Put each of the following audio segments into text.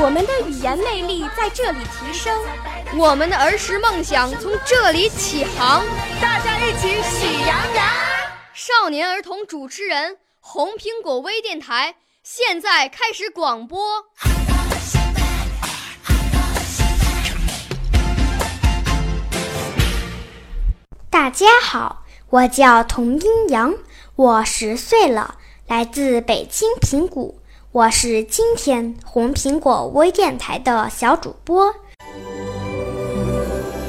我们的语言魅力在这里提升，我们的儿时梦想从这里起航。大家一起喜羊羊。少年儿童主持人，红苹果微电台。现在开始广播。大家好，我叫童英阳，我十岁了，来自北京平谷，我是今天红苹果微电台的小主播。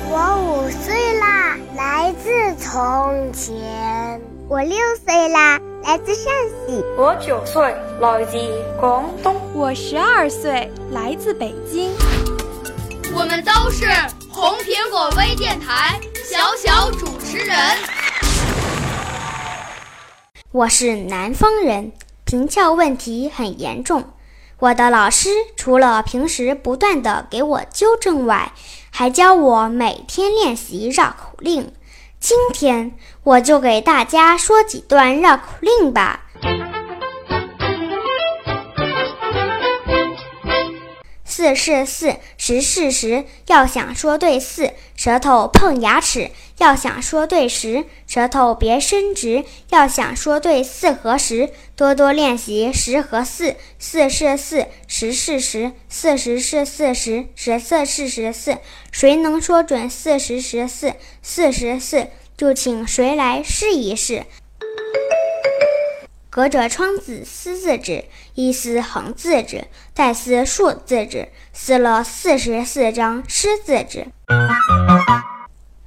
我五岁啦，来自从前。我六岁啦。来自陕西，我九岁，来自广东，我十二岁，来自北京。我们都是红苹果微电台小小主持人。我是南方人，平翘问题很严重。我的老师除了平时不断的给我纠正外，还教我每天练习绕口令。今天我就给大家说几段绕口令吧。四是四，十是十。要想说对四，舌头碰牙齿；要想说对十，舌头别伸直。要想说对四和十，多多练习十和四。四是四，十是十，四十是四十，十四是十四。谁能说准四十十四？四十四，就请谁来试一试。隔着窗子撕字纸，一撕横字纸，再撕竖字纸，撕了四十四张湿字纸。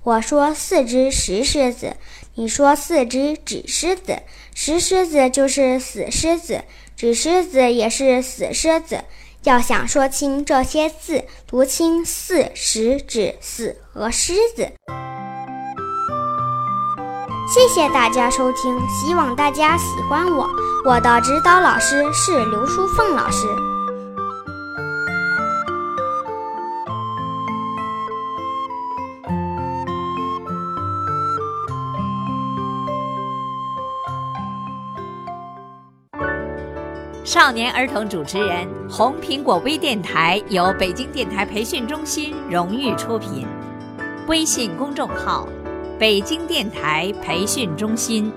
我说四只石狮子，你说四只纸狮子。石狮子就是死狮子，纸狮子也是死狮子。要想说清这些字，读清四、十、纸、死和狮子。谢谢大家收听，希望大家喜欢我。我的指导老师是刘淑凤老师。少年儿童主持人，红苹果微电台由北京电台培训中心荣誉出品，微信公众号。北京电台培训中心。